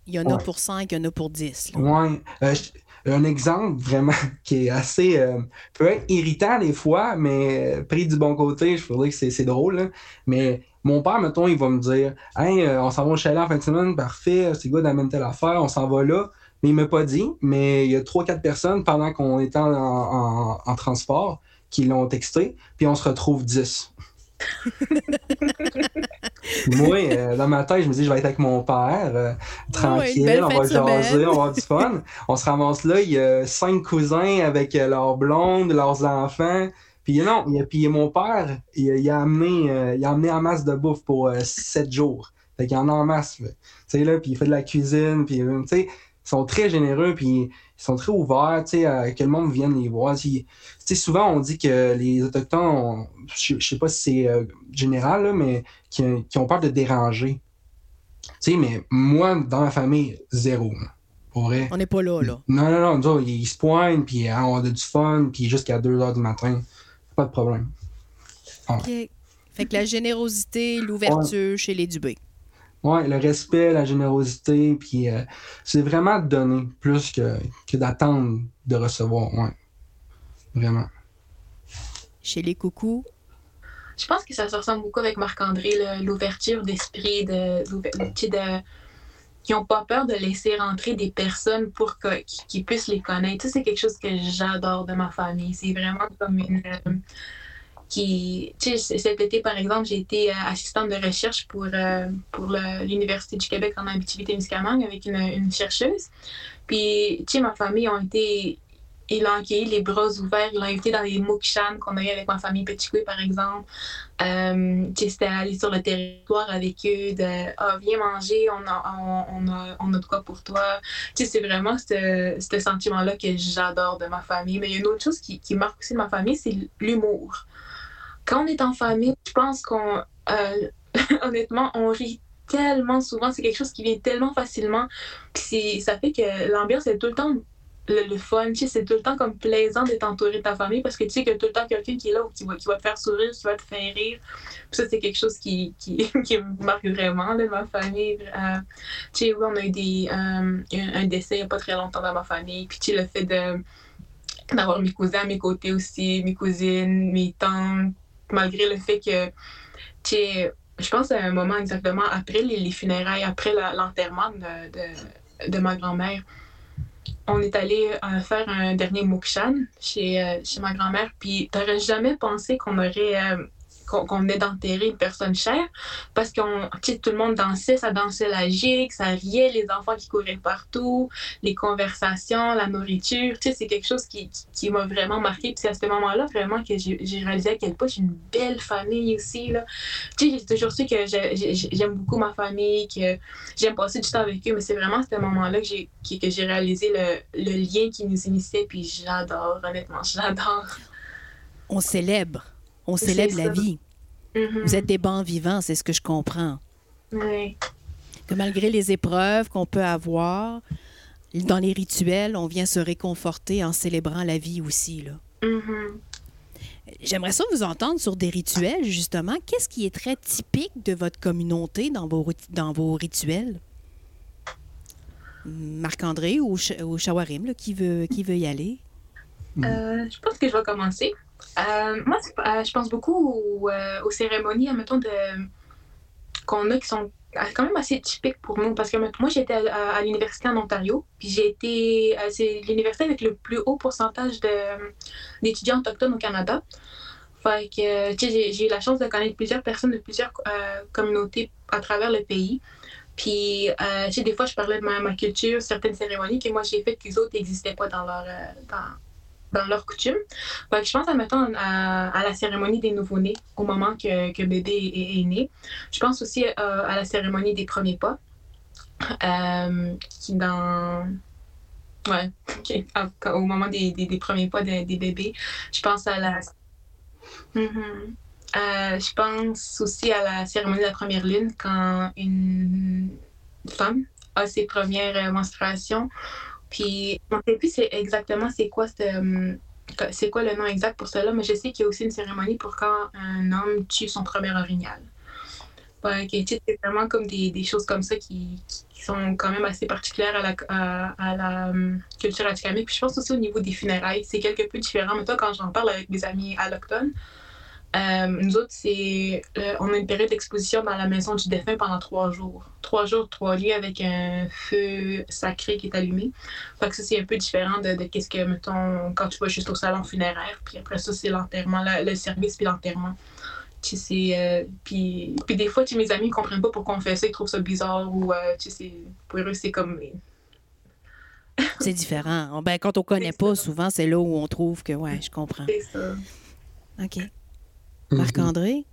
Il y en a pour 5, il y en a pour 10. Oui. Euh, un exemple vraiment qui est assez. Euh, peut être irritant des fois, mais pris du bon côté, je pourrais que c'est drôle. Mais mon père, mettons, il va me dire Hey, on s'en va au chalet en fin de semaine, parfait, c'est good d'amener telle affaire, on s'en va là. Mais il m'a pas dit, mais il y a 3-4 personnes pendant qu'on était en transport qui l'ont texté, puis on se retrouve 10. Moi, euh, dans ma tête, je me dis, je vais être avec mon père, euh, tranquille, on va jaser, on va avoir du fun. on se ramasse là, il y a cinq cousins avec euh, leurs blondes, leurs enfants. Puis non, il, puis mon père, il, a amené, il a amené en masse de bouffe pour sept jours. Fait qu'il en a en masse. Tu sais, là, puis il fait de la cuisine, puis tu sais, sont très généreux, puis ils sont très ouverts, tu sais, à que le monde vienne les voir. Tu sais, souvent, on dit que les Autochtones, je, ne sais pas si c'est euh, général, mais qui, ont peur de déranger. Tu sais, mais moi, dans ma famille, zéro. Pour vrai. On n'est pas là, là. Non, non, non, ils, se poignent, puis hein, on a du fun, puis jusqu'à 2 h du matin. Pas de problème. OK. Fait que la générosité, l'ouverture chez les Dubé. Oui, le respect, la générosité, puis euh, c'est vraiment donner plus que, que d'attendre de recevoir. Ouais. Vraiment. Chez les coucous? Je pense que ça se ressemble beaucoup avec Marc-André, l'ouverture d'esprit, de, de, qui n'ont pas peur de laisser rentrer des personnes pour qu'ils puissent les connaître. c'est quelque chose que j'adore de ma famille. C'est vraiment comme une. Euh, qui, cet été, par exemple, j'ai été euh, assistante de recherche pour, euh, pour l'Université du Québec en Abitibi-Témiscamingue avec une, chercheuse. Puis, tu sais, ma famille ont été ils l'ont accueilli les bras ouverts. Ils l'ont invité dans les mokshan qu'on a eu avec ma famille Petitoué, par exemple. Euh, c'était aller sur le territoire avec eux, de ah, viens manger, on a, on, a, on a de quoi pour toi. c'est vraiment ce sentiment-là que j'adore de ma famille. Mais il y a une autre chose qui, qui marque aussi de ma famille, c'est l'humour. Quand on est en famille, je pense qu'on. Euh, honnêtement, on rit tellement souvent. C'est quelque chose qui vient tellement facilement. Puis ça fait que l'ambiance est tout le temps le, fun. C'est tout le temps comme plaisant d'être entouré de ta famille parce que tu sais qu'il y a tout le temps quelqu'un qui est là qui va, qui va te faire sourire, qui va te faire rire. Puis ça, c'est quelque chose qui, qui, me marque vraiment de ma famille. Euh, tu sais, oui, on a eu des, euh, un, décès il n'y a pas très longtemps dans ma famille. Puis tu sais, le fait d'avoir mes cousins à mes côtés aussi, mes cousines, mes tantes, malgré le fait que, tu je pense à un moment exactement après les, funérailles, après l'enterrement de, ma grand-mère. On est allé euh, faire un dernier mokshan chez, euh, chez ma grand-mère, puis t'aurais jamais pensé qu'on aurait qu'on venait d'enterrer une personne chère parce que tout le monde dansait, ça dansait la gigue, ça riait, les enfants qui couraient partout, les conversations, la nourriture, c'est quelque chose qui, qui, m'a vraiment marqué. Puis c'est à ce moment-là vraiment que j'ai réalisé à quel point j'ai une belle famille aussi. J'ai toujours su que j'aime beaucoup ma famille, que j'aime passer du temps avec eux, mais c'est vraiment à ce moment-là que j'ai que j'ai réalisé le, le lien qui nous initiait, puis j'adore, honnêtement, j'adore. On célèbre on célèbre la vie. Mm-hmm. Vous êtes des bons vivants, c'est ce que je comprends. Oui. Que malgré les épreuves qu'on peut avoir, dans les rituels, on vient se réconforter en célébrant la vie aussi. Là. Mm-hmm. J'aimerais ça vous entendre sur des rituels, justement. Qu'est-ce qui est très typique de votre communauté dans vos, dans vos rituels? Marc-André ou, ou Shawarim, qui, veut, qui veut y aller? Euh, je pense que je vais commencer. Euh, moi, euh, je pense beaucoup euh, aux, cérémonies, mettons, de, qu'on a qui sont quand même assez typiques pour nous. Parce que moi, j'étais à, l'université en Ontario, puis j'ai été. c'est l'université avec le plus haut pourcentage d'étudiants autochtones au Canada. Fait que, j'ai eu la chance de connaître plusieurs personnes de plusieurs communautés à travers le pays. Puis, euh, des fois, je parlais de ma, culture, certaines cérémonies que moi j'ai faites que les autres n'existaient pas dans leur, dans leurs coutumes. je pense, admettons, à, à la cérémonie des nouveau-nés, au moment que, que bébé est, né. Je pense aussi euh, à la cérémonie des premiers pas, euh, qui dans... Ouais, au moment des, des, premiers pas des, bébés. Je pense à la... Mm-hmm. Euh, je pense aussi à la cérémonie de la première lune, quand une femme a ses premières menstruations puis, je ne sais plus exactement c'est quoi euh, c'est quoi le nom exact pour cela, mais je sais qu'il y a aussi une cérémonie pour quand un homme tue son premier orignal. c'est vraiment comme des, des, choses comme ça qui, qui, sont quand même assez particulières à la, à, la um, culture atikamekw. Puis je pense aussi au niveau des funérailles, c'est quelque peu différent. Mais toi, quand j'en parle avec mes amis allochtones, euh, nous autres, c'est, euh, on a une période d'exposition dans la maison du défunt pendant trois jours. Trois jours, trois lieux avec un feu sacré qui est allumé. Fait que ça, c'est un peu différent de, de qu'est-ce que, mettons, quand tu vas juste au salon funéraire. Puis après ça, c'est l'enterrement, le service puis l'enterrement. Tu sais, euh, puis, puis des fois, tu mes amis ne comprennent pas pourquoi on fait ça, ils trouvent ça bizarre ou, tu sais, pour eux, c'est comme. c'est différent. Ben, quand on connaît pas, souvent, c'est là où on trouve que, ouais, je comprends. C'est ça. OK. Marc-André?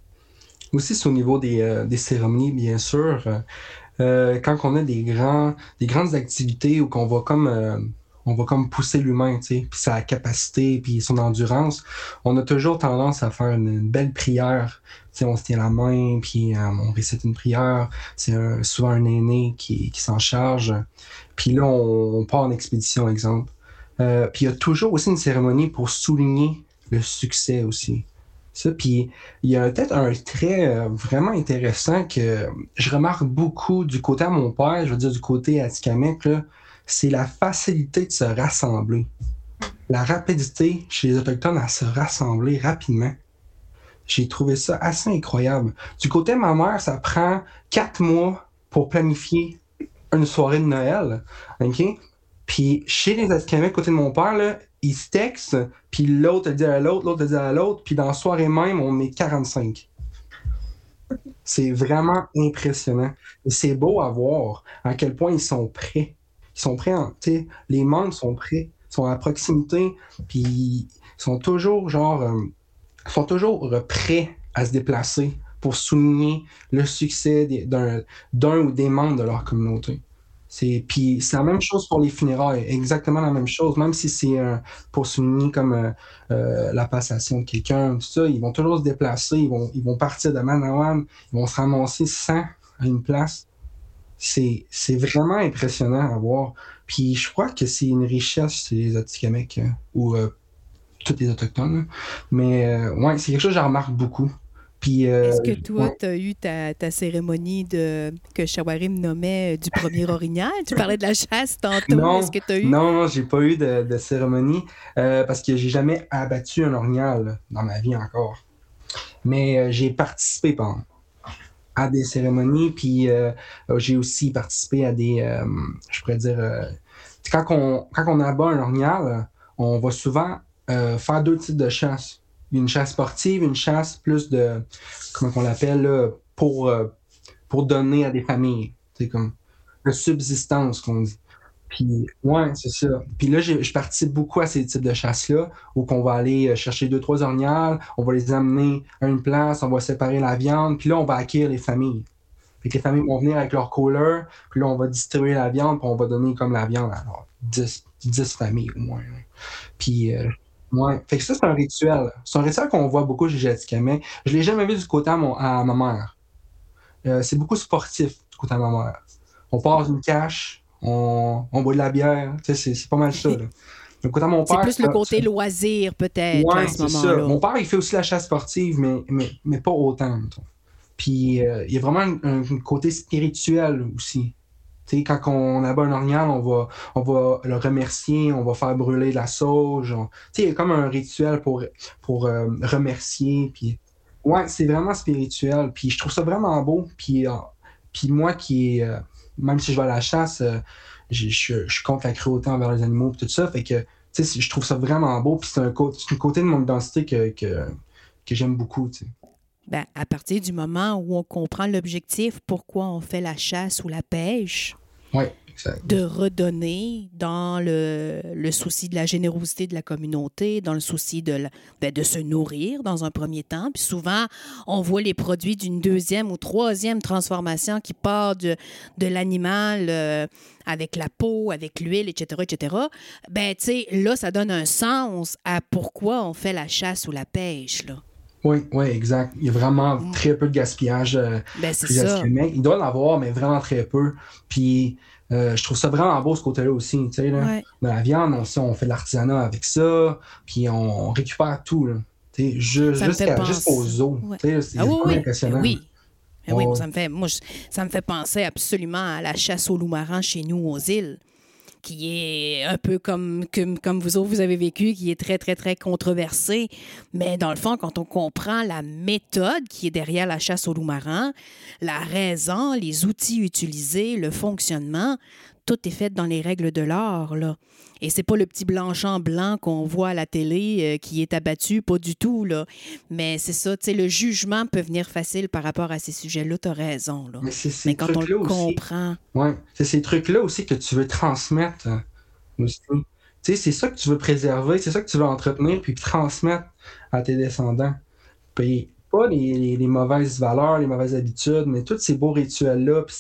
Aussi, c'est au niveau des, euh, des, cérémonies, bien sûr. Euh, quand on a des, grands, des grandes activités où qu'on va comme euh, on va comme pousser l'humain, tu sais, puis sa capacité, puis son endurance, on a toujours tendance à faire une, belle prière. Tu sais, on se tient la main, puis on récite une prière. C'est souvent un aîné qui, qui s'en charge. Puis là, on, on, part en expédition, exemple. puis il y a toujours aussi une cérémonie pour souligner le succès aussi. Ça, puis il y a peut-être un trait euh, vraiment intéressant que je remarque beaucoup du côté à mon père, je veux dire du côté à c'est la facilité de se rassembler. La rapidité chez les Autochtones à se rassembler rapidement. J'ai trouvé ça assez incroyable. Du côté de ma mère, ça prend quatre mois pour planifier une soirée de Noël. OK? Puis chez les Atikamekw, côté de mon père, là, ils se textent, puis l'autre dit à l'autre, l'autre dit à l'autre, puis dans la soirée même, on est 45. C'est vraiment impressionnant. C'est beau à voir à quel point ils sont prêts. Ils sont prêts, en, les membres sont prêts. sont à proximité, puis ils sont toujours, genre, euh, sont toujours prêts à se déplacer pour souligner le succès d'un ou des membres de leur communauté. C'est c'est la même chose pour les funérailles, exactement la même chose, même si c'est pour souligner comme euh, euh, la passation de quelqu'un, tout ça, ils vont toujours se déplacer, ils vont, partir de Manawan, ils vont se ramasser sans à une place. C'est vraiment impressionnant à voir. Puis je crois que c'est une richesse chez les Atikamekw ou euh, tous les Autochtones. Mais ouais, c'est quelque chose que je remarque beaucoup. Euh, Est-ce que toi, tu as eu ta, cérémonie de, que Shawarim nommait euh, du premier orignal? tu parlais de la chasse tantôt. Non, Est-ce que tu as eu? Non, non, j'ai pas eu de, cérémonie euh, parce que j'ai jamais abattu un orignal dans ma vie encore. Mais j'ai participé à des cérémonies, puis j'ai aussi participé à des, je pourrais dire, quand, on, quand on abat un orignal, on va souvent faire deux types de chasse une chasse sportive, une chasse plus de, comment on l'appelle, pour, euh, pour donner à des familles. C'est comme de subsistance qu'on dit. Puis, ouais, c'est ça. Puis là, je participe beaucoup à ces types de chasses-là, où qu'on va aller euh, chercher deux, trois orniales, on va les amener à une place, on va séparer la viande, puis là, on va acquérir les familles. Puis les familles vont venir avec leur couleur, puis là, on va distribuer la viande, puis on va donner comme la viande à 10, 10 familles au moins. Puis, euh, Ouais. Fait que ça, c'est un rituel. C'est un rituel qu'on voit beaucoup chez Jatikame. Je l'ai jamais vu du côté à, ma mère. Euh, c'est beaucoup sportif du côté à ma mère. On passe une cache, on, boit de la bière. C'est pas mal ça. C'est plus le côté loisir, peut-être, ouais, c'est ça. Mon père, il fait aussi la chasse sportive, mais, mais, mais pas autant. Puis, euh, il y a vraiment un, côté spirituel aussi quand on abat un orignal, on va, on va le remercier, on va faire brûler la sauge. Il y a comme un rituel pour, pour euh, remercier. Puis, ouais, c'est vraiment spirituel. Puis je trouve ça vraiment beau. Puis, euh, moi qui euh, même si je vais à la chasse, je, je, contre la cruauté envers les animaux tout ça. Fait que je trouve ça vraiment beau. Puis c'est un, côté de mon identité que, que, que j'aime beaucoup. Ben, à partir du moment où on comprend l'objectif, pourquoi on fait la chasse ou la pêche, de redonner dans le, le, souci de la générosité de la communauté, dans le souci de, ben, de se nourrir dans un premier temps. Puis souvent, on voit les produits d'une deuxième ou troisième transformation qui part de, de l'animal euh, avec la peau, avec l'huile, etc., etc. Ben, tu sais, là, ça donne un sens à pourquoi on fait la chasse ou la pêche, là. Oui, oui, exact. Il y a vraiment mm. très peu de gaspillage. Euh, ben, c'est ça. Il doit en avoir, mais vraiment très peu. Puis euh, je trouve ça vraiment beau ce côté-là aussi. Tu sais, là. Dans la viande, on, on fait de l'artisanat avec ça, puis on, récupère tout. Là. jusqu'aux os. C'est ah, oui, impressionnant. Oui. Ah oui, ça me fait, moi, ça me fait penser absolument à la chasse au loup marin chez nous aux îles qui est un peu comme, comme, comme vous autres, vous avez vécu, qui est très, très, très controversé. Mais dans le fond, quand on comprend la méthode qui est derrière la chasse au loup marin, la raison, les outils utilisés, le fonctionnement, tout est fait dans les règles de l'art, là. Et c'est pas le petit blanchant blanc qu'on voit à la télé euh, qui est abattu, pas du tout, là. Mais c'est ça, tu sais, le jugement peut venir facile par rapport à ces sujets-là, tu as raison, là. Mais, quand on le comprend... Oui, c'est ces trucs-là aussi que tu veux transmettre aussi. Tu sais, c'est ça que tu veux préserver, c'est ça que tu veux entretenir, puis transmettre à tes descendants. Puis pas les, les, mauvaises valeurs, les mauvaises habitudes, mais tous ces beaux rituels-là, puis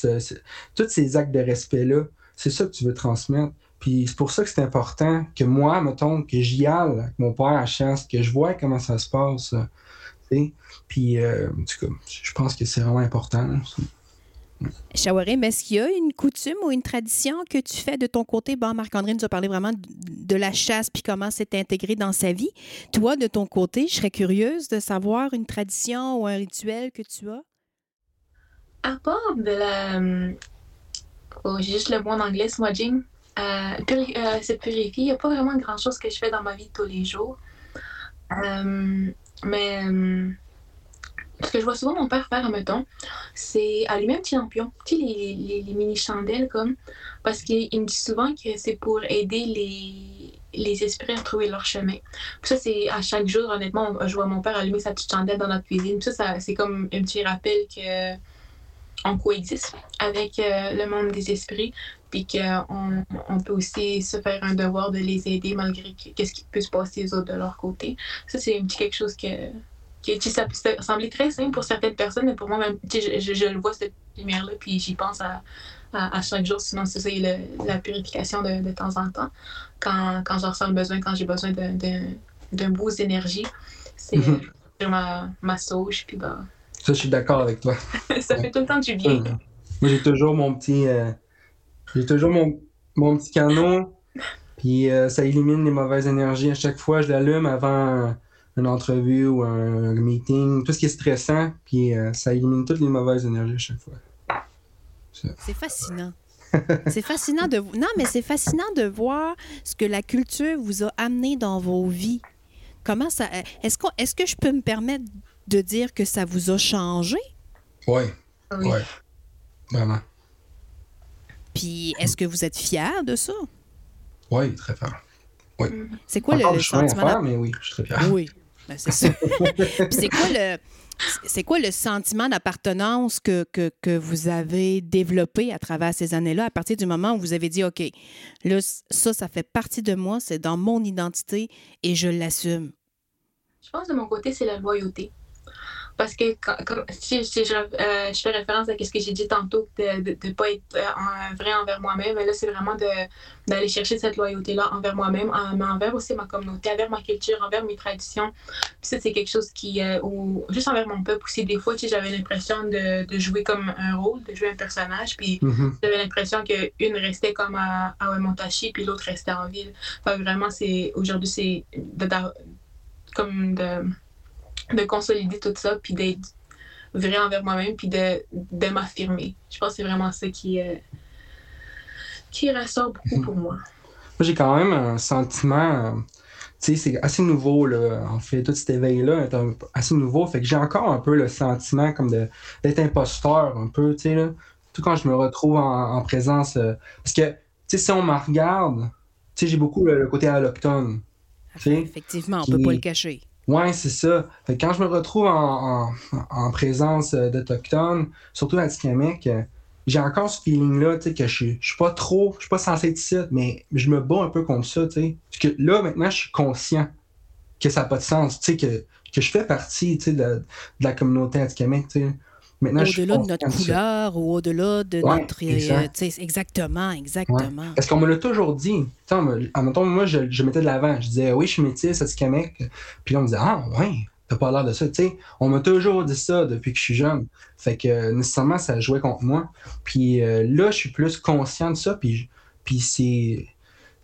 tous ces actes de respect-là, c'est ça que tu veux transmettre. Puis c'est pour ça que c'est important que moi, mettons, que j'y aille avec mon père à chasse, que je vois comment ça se passe. Puis, euh, en tout cas, je pense que c'est vraiment important. Shawarim, est-ce qu'il y a une coutume ou une tradition que tu fais de ton côté? Bon, Marc-André nous a parlé vraiment de la chasse puis comment c'est intégré dans sa vie. Toi, de ton côté, je serais curieuse de savoir une tradition ou un rituel que tu as. À part de la, J'ai juste le mot en anglais, smudging. Euh, euh, se. Il n'y a pas vraiment grand-chose que je fais dans ma vie de tous les jours. Euh, mais ce que je vois souvent mon père faire, mettons, c'est allumer un petit lampion, tu les, les, mini chandelles comme, parce qu'il me dit souvent que c'est pour aider les, les esprits à trouver leur chemin. Ça, c'est à chaque jour, honnêtement, je vois mon père allumer sa petite chandelle dans notre cuisine. Puis ça c'est comme un petit rappel que on coexiste avec euh, le monde des esprits. puis qu'on on peut aussi se faire un devoir de les aider malgré qu'est-ce qui peut se passer aux autres de leur côté. Ça, c'est quelque chose que, que ça peut sembler très simple pour certaines personnes, mais pour moi, même, je, je, le vois, cette lumière-là, puis j'y pense à, à, chaque jour. Sinon, c'est ça, la purification de, de, temps en temps. Quand, quand je ressens le besoin, quand j'ai besoin d'un boost d'énergie, c'est mm ma, ma sauge, puis bah, Ça, je suis d'accord avec toi. ça fait tout le temps du bien. Moi, j'ai toujours mon petit... Euh, j'ai toujours mon, mon petit canon, puis euh, ça élimine les mauvaises énergies. À chaque fois, je l'allume avant une entrevue ou un, meeting, tout ce qui est stressant, puis euh, ça élimine toutes les mauvaises énergies à chaque fois. C'est fascinant. c'est fascinant de non mais c'est fascinant de voir ce que la culture vous a amené dans vos vies. Comment ça est-ce que est-ce que je peux me permettre de dire que ça vous a changé? Oui. Oui. Vraiment. Puis est-ce que vous êtes fier de ça? Oui, très fier. Oui. C'est quoi le, sentiment mais oui, je suis très fier. Oui. Ben, c'est ça. c'est quoi le c'est quoi le sentiment d'appartenance que, que, vous avez développé à travers ces années-là, à partir du moment où vous avez dit, OK, là, ça, ça fait partie de moi, c'est dans mon identité et je l'assume? Je pense de mon côté, c'est la loyauté. Parce que comme, si, euh, je, fais référence à ce que j'ai dit tantôt, de ne pas être euh, vrai envers moi-même, là, c'est vraiment d'aller chercher cette loyauté-là envers moi-même, mais envers aussi ma communauté, envers ma culture, envers mes traditions. Puis ça, c'est quelque chose qui, euh, ou juste envers mon peuple aussi, des fois, j'avais l'impression de, de, jouer comme un rôle, de jouer un personnage, puis mm-hmm. j'avais l'impression qu'une restait comme à, à Montachi, puis l'autre restait en ville. Enfin, vraiment, c'est aujourd'hui, c'est comme de de consolider tout ça, puis d'être vrai envers moi-même, puis de, de m'affirmer. Je pense que c'est vraiment ça qui, euh, qui ressort beaucoup pour moi. Moi, j'ai quand même un sentiment, euh, tu sais, c'est assez nouveau, là. En fait, tout cet éveil-là est assez nouveau. Fait que j'ai encore un peu le sentiment comme d'être imposteur, un peu, tu sais, là. Tout quand je me retrouve en, présence. Euh, parce que, tu sais, si on me regarde, tu sais, j'ai beaucoup le, côté alloctone. Effectivement, on peut pas le cacher. Ouais, c'est ça. Fait quand je me retrouve en, en, présence euh, d'Autochtones, surtout Tikamek, euh, j'ai encore ce feeling-là, tu sais, que je, je suis pas trop, je suis pas censé être ici, mais je me bats un peu contre ça, tu sais. Parce que là, maintenant, je suis conscient que ça n'a pas de sens, tu sais, que, que je fais partie, tu sais, de, de, la communauté Atikamek, tu sais. Au-delà de notre couleur ou au-delà de notre. Euh, exactement, exactement. Parce qu'on me l'a toujours dit. En même temps, moi, je, je mettais de l'avant. Je disais, oui, je suis métisse, Atikamek. Puis là, on me disait, ah, ouais, t'as pas l'air de ça. sais on m'a toujours dit ça depuis que je suis jeune. Fait que nécessairement, ça jouait contre moi. Puis euh, là, je suis plus conscient de ça. Puis, puis c'est,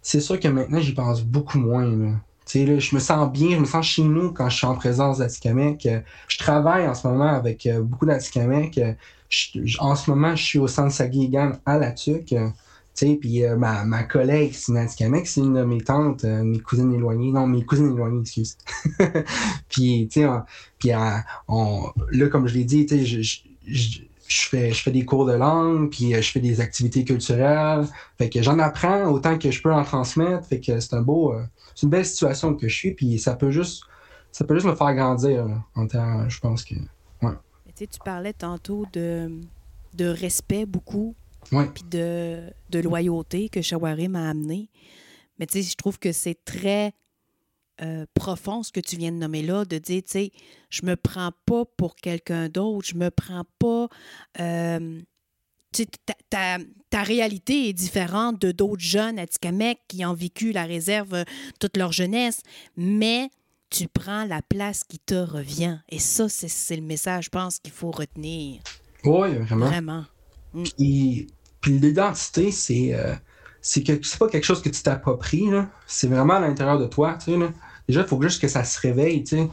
c'est sûr que maintenant, j'y pense beaucoup moins. Là je me sens bien, je me sens chez nous quand je suis en présence d'Atikamek. Je travaille en ce moment avec euh, beaucoup d'Atikamek. En ce moment, je suis au centre Sagigan à la TUC. Puis euh, ma, ma, collègue, c'est Atikamek, c'est une de mes tantes, euh, mes cousines éloignées. Non, mes cousines éloignées, excuse. puis là, comme je l'ai dit, je, je, je, fais, je fais des cours de langue, puis je fais des activités culturelles. Fait que j'en apprends autant que je peux en transmettre. Fait que c'est un beau, c'est une belle situation que je suis, puis ça peut juste, ça peut juste me faire grandir, en temps, je pense que, ouais. tu parlais tantôt de, de respect beaucoup, puis de, de loyauté que Shawarim m'a amené. Mais tu sais, je trouve que c'est très euh, profond ce que tu viens de nommer là, de dire, tu sais, je me prends pas pour quelqu'un d'autre, je me prends pas... Euh, ta, ta, réalité est différente de d'autres jeunes à Tikamek qui ont vécu la réserve euh, toute leur jeunesse, mais tu prends la place qui te revient. Et ça, c'est le message, je pense, qu'il faut retenir. Oui, vraiment. Vraiment. Mm. Puis, l'identité, c'est euh, c'est pas quelque chose que tu t'appropries, c'est vraiment à l'intérieur de toi. Tu sais, Déjà, il faut juste que ça se réveille. Tu sais.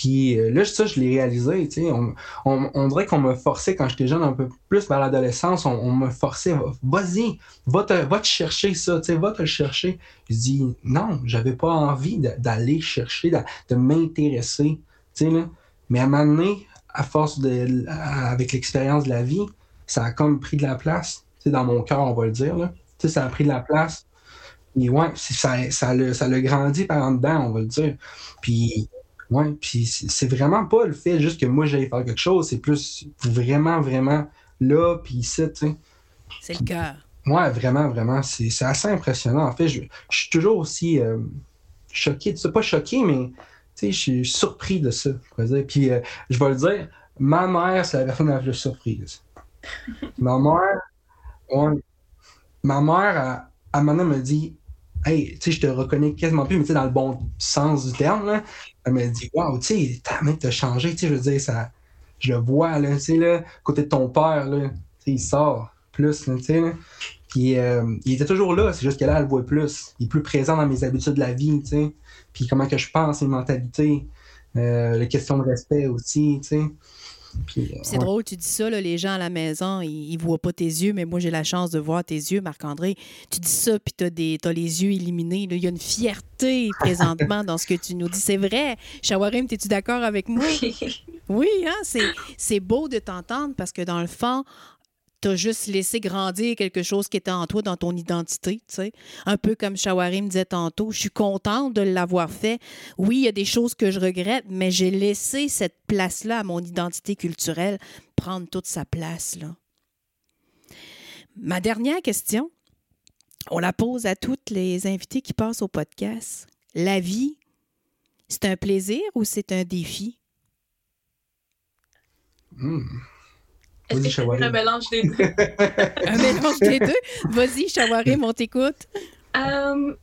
Puis euh, là, ça, je l'ai réalisé. Tu sais, on, on, dirait qu'on m'a forcé quand j'étais jeune, un peu plus vers l'adolescence, on, m'a forcé, vas-y, va te, chercher ça, tu sais, va te le chercher. Je dis, non, j'avais pas envie d'aller chercher, de, m'intéresser. Tu sais. Mais à un moment donné, à force de, avec l'expérience de la vie, ça a comme pris de la place, tu sais, dans mon cœur, on va le dire. Là. Tu sais, ça a pris de la place. Et ouais, ça, ça, l'a, ça l'a grandi par en dedans, on va le dire. Puis oui, puis c'est vraiment pas le fait juste que moi j'aille faire quelque chose, c'est plus vraiment, vraiment là, puis ici, tu sais. C'est le cœur. Ouais, vraiment, vraiment. C'est assez impressionnant. En fait, je, suis toujours aussi euh, choqué de ça. Pas choqué, mais je suis surpris de ça. Puis euh, je vais le dire, ma mère, c'est la personne la plus surprise. ma mère, ma mère, à, à un me dit Hey, tu sais, je te reconnais quasiment plus, mais tu sais, dans le bon sens du terme. Elle me dit Waouh, tu sais, ta mec t'a changé, tu sais, je veux dire, ça, je le vois, là, tu sais, là, côté de ton père, là, tu sais, il sort plus, tu sais, Puis euh, il était toujours là, c'est juste que là, elle le voit plus. Il est plus présent dans mes habitudes de la vie, tu sais. Puis comment que je pense, mes mentalités, euh, les questions de respect aussi, tu sais. Euh, c'est drôle, tu dis ça, les gens à la maison, ils, ne voient pas tes yeux, mais moi, j'ai la chance de voir tes yeux, Marc-André. Tu dis ça, puis tu as, les yeux illuminés. Il y a une fierté présentement dans ce que tu nous dis. C'est vrai. Shawarim, es-tu d'accord avec moi? Oui, hein? c'est beau de t'entendre parce que dans le fond, t'as juste laissé grandir quelque chose qui était en toi, dans ton identité, tu sais. Un peu comme Shawarim disait tantôt, je suis contente de l'avoir fait. Oui, il y a des choses que je regrette, mais j'ai laissé cette place-là à mon identité culturelle prendre toute sa place, là. Ma dernière question, on la pose à toutes les invités qui passent au podcast. La vie, c'est un plaisir ou c'est un défi? Vas-y, Un mélange des deux? un mélange des deux? Vas-y, Shawarim, on t'écoute. Euh,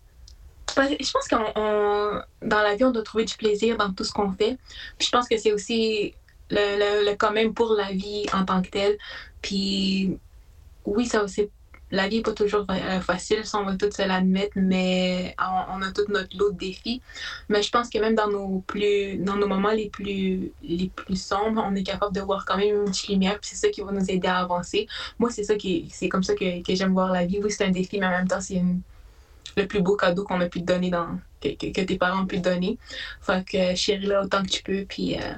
je pense qu'on dans la vie, on doit trouver du plaisir dans tout ce qu'on fait. Puis je pense que c'est aussi le, le, quand même pour la vie en tant que telle. Puis oui, ça aussi la vie n'est pas toujours euh, facile, ça on va tous se l'admettre, mais on, a tout notre lot de défis. Mais je pense que même dans nos plus dans nos moments les plus les plus sombres, on est capable de voir quand même une petite lumière, c'est ça qui va nous aider à avancer. Moi, c'est ça qui c'est comme ça que, que j'aime voir la vie. Oui, c'est un défi, mais en même temps, c'est le plus beau cadeau qu'on a pu te donner dans que, tes parents ont pu te donner. Fait que chérie là autant que tu peux, puis euh,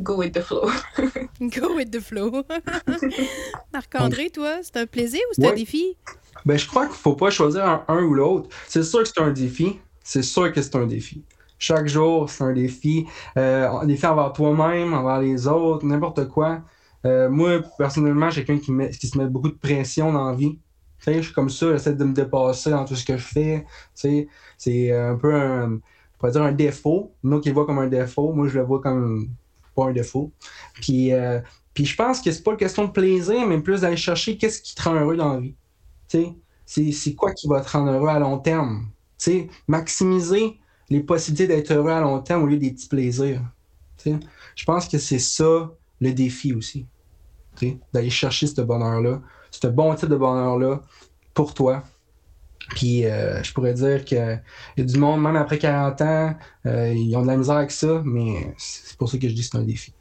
Go with the flow. Go with the flow. Marc-André, toi, c'est un plaisir ou c'est un défi? Ben, je crois qu'il ne faut pas choisir un, ou l'autre. C'est sûr que c'est un défi. C'est sûr que c'est un défi. Chaque jour, c'est un défi. Euh, un défi envers toi-même, envers les autres, n'importe quoi. Euh, moi, personnellement, j'ai quelqu'un qui, qui se met beaucoup de pression dans la vie. je suis comme ça, j'essaie de me dépasser dans tout ce que je fais. C'est un peu un, on dire un défaut. Nous qui le voit comme un défaut, moi je le vois comme pas un défaut. Puis, euh, puis je pense que c'est pas une question de plaisir, mais plus d'aller chercher qu'est-ce qui te rend heureux dans la vie. C'est quoi qui va te rendre heureux à long terme? maximiser les possibilités d'être heureux à long terme au lieu des petits plaisirs. Je pense que c'est ça le défi aussi. D'aller chercher ce bonheur-là, ce bon type de bonheur-là pour toi, puis euh, je pourrais dire qu'il y a du monde, même après 40 ans, euh, ils ont de la misère avec ça, mais c'est pour ça que je dis que c'est un défi.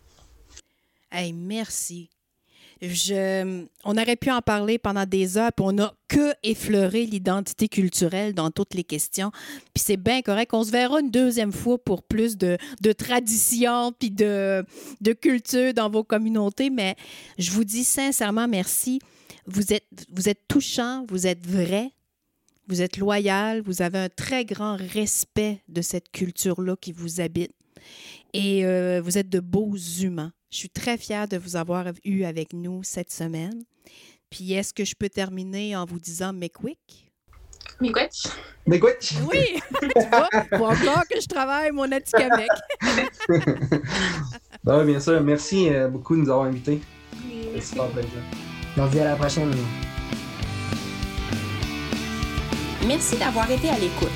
Hey, merci. Je, on aurait pu en parler pendant des heures, puis on n'a que effleuré l'identité culturelle dans toutes les questions. Puis c'est bien correct. On se verra une deuxième fois pour plus de, de tradition puis de, de culture dans vos communautés. Mais je vous dis sincèrement merci. Vous êtes, vous êtes touchant, vous êtes vrai, vous êtes loyal, vous avez un très grand respect de cette culture-là qui vous habite et euh, vous êtes de beaux humains. Je suis très fière de vous avoir eu avec nous cette semaine. Puis est-ce que je peux terminer en vous disant Mekwik? Miigwech. Miigwech. Oui, tu vois, faut encore que je travaille mon Atikamek. ben, bien sûr, merci euh, beaucoup de nous avoir invités. C'est super plaisir. On se dit à la prochaine. Merci d'avoir été à l'écoute.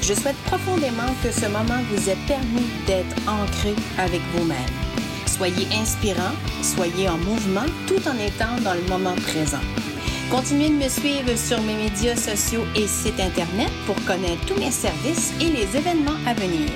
Je souhaite profondément que ce moment vous ait permis d'être ancré avec vous-même. Soyez inspirant, soyez en mouvement tout en étant dans le moment présent. Continuez de me suivre sur mes médias sociaux et sites Internet pour connaître tous mes services et les événements à venir.